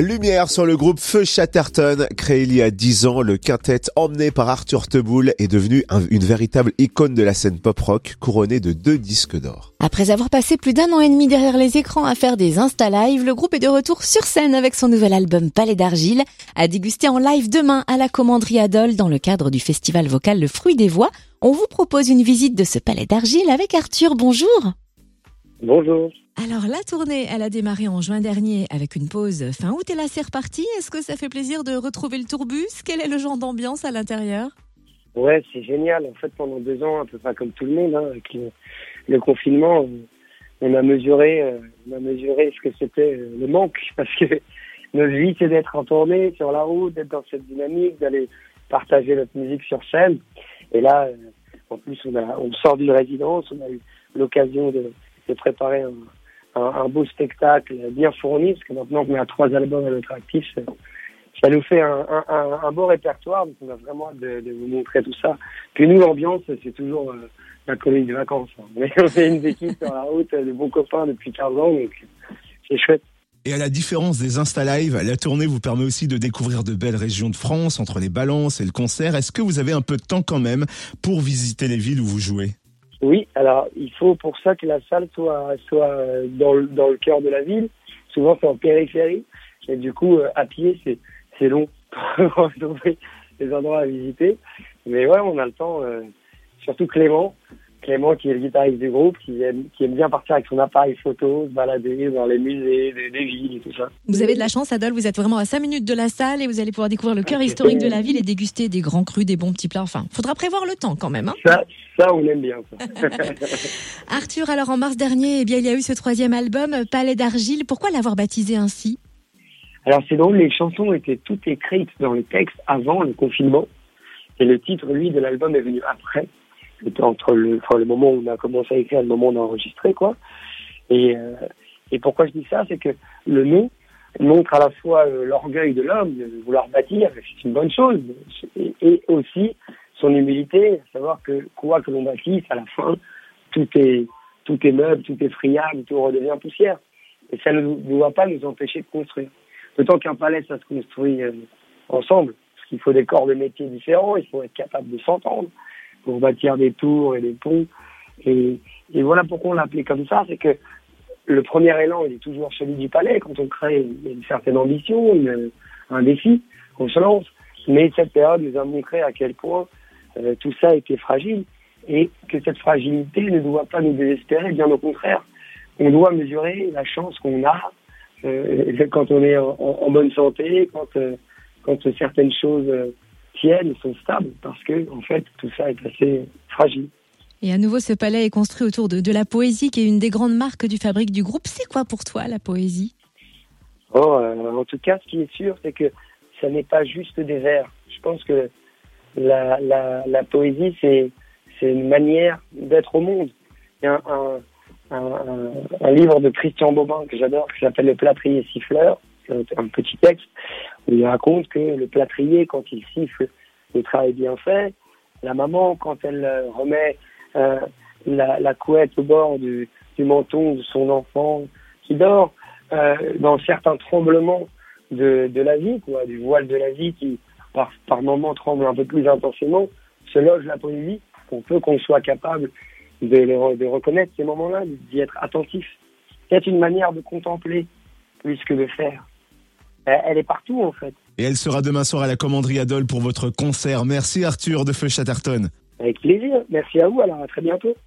Lumière sur le groupe Feu Chatterton, créé il y a 10 ans, le quintet emmené par Arthur Teboul est devenu une véritable icône de la scène pop-rock, couronné de deux disques d'or. Après avoir passé plus d'un an et demi derrière les écrans à faire des Insta Live, le groupe est de retour sur scène avec son nouvel album Palais d'Argile, à déguster en live demain à la Commanderie Adol dans le cadre du festival vocal Le Fruit des Voix. On vous propose une visite de ce Palais d'Argile avec Arthur, bonjour Bonjour alors la tournée, elle a démarré en juin dernier avec une pause fin août et là c'est reparti. Est-ce que ça fait plaisir de retrouver le tourbus? Quel est le genre d'ambiance à l'intérieur? Ouais, c'est génial. En fait, pendant deux ans, un peu pas comme tout le monde, hein, avec le, confinement, on a mesuré, euh, on a mesuré ce que c'était euh, le manque parce que notre vie, c'est d'être en tournée, sur la route, d'être dans cette dynamique, d'aller partager notre musique sur scène. Et là, euh, en plus, on, a, on sort d'une résidence, on a eu l'occasion de, de préparer un, beau spectacle bien fourni, parce que maintenant qu'on a trois albums à notre actif, ça nous fait un, beau répertoire, donc on a vraiment hâte de, vous montrer tout ça. Puis nous, l'ambiance, c'est toujours euh, la colonie de vacances. Hein. Mais on est une équipe sur la route, de bons copains depuis 15 ans, donc c'est chouette. Et à la différence des Insta Live, la tournée vous permet aussi de découvrir de belles régions de France, entre les balances et le concert. Est-ce que vous avez un peu de temps quand même pour visiter les villes où vous jouez? Oui, alors il faut pour ça que la salle soit, soit dans, le, dans le cœur de la ville. Souvent c'est en périphérie. Et du coup, euh, à pied, c'est, c'est long pour trouver des endroits à visiter. Mais ouais, on a le temps. Euh, surtout Clément, Clément, qui est le guitariste du groupe, qui aime, qui aime bien partir avec son appareil photo, se balader dans les musées, des, villes et tout ça. Vous avez de la chance, Adol, vous êtes vraiment à 5 minutes de la salle et vous allez pouvoir découvrir le cœur historique de la ville et déguster des grands crus, des bons petits plats. Enfin, faudra prévoir le temps quand même. Hein ça, ça, on aime bien. Ça. Arthur, alors en mars dernier, eh bien, il y a eu ce troisième album, Palais d'argile. Pourquoi l'avoir baptisé ainsi? Alors c'est drôle, les chansons étaient toutes écrites dans les textes avant le confinement. Et le titre, lui, de l'album est venu après entre le, moment où on a commencé à écrire et le moment où on a enregistré, quoi. Et, euh, pourquoi je dis ça, c'est que le nom montre à la fois euh, l'orgueil de l'homme de vouloir bâtir, c'est une bonne chose, et, aussi son humilité, à savoir que quoi que l'on bâtisse, à la fin, tout est, tout est meuble, tout est friable, tout redevient poussière. Et ça ne doit pas nous empêcher de construire. D'autant qu'un palais, ça se construit euh, ensemble, parce qu'il faut des corps de métiers différents, il faut être capable de s'entendre, pour bâtir des tours et des ponts. Et, et voilà pourquoi on l'a appelé comme ça, c'est que le premier élan, il est toujours celui du palais. Quand on crée, une certaine ambition, une, un défi, on se lance. Mais cette période nous a montré à quel point euh, tout ça était fragile et que cette fragilité ne doit pas nous désespérer, bien au contraire. On doit mesurer la chance qu'on a euh, quand on est en, bonne santé, quand, euh, quand certaines choses euh, tiennent, sont stables, parce que en fait tout ça est assez fragile. Et à nouveau, ce palais est construit autour de, de la poésie, qui est une des grandes marques du fabrique du groupe. C'est quoi pour toi la poésie? Oh, euh, en tout cas, ce qui est sûr, c'est que ça n'est pas juste des vers. Je pense que la, la, la poésie, c'est c'est une manière d'être au monde. Il y a un, un, un, un livre de Christian Bobin que j'adore, qui s'appelle Le plâtrier siffleur, un petit texte il raconte que le plâtrier, quand il siffle, le travail bien fait. La maman, quand elle euh, remet euh, la, la, couette au bord du, du, menton de son enfant qui dort, euh, dans certains tremblements de, de, la vie, quoi, du voile de la vie qui, par, par tremble un peu plus intensément, se loge la poésie pour peu qu'on soit capable de, de reconnaître ces moments-là, d'y être attentif. C'est une manière de contempler plus que de faire elle est partout en fait. Et elle sera demain soir à la commanderie Adol pour votre concert. Merci Arthur de Feu Chatterton. Avec plaisir. Merci à vous. Alors à très bientôt.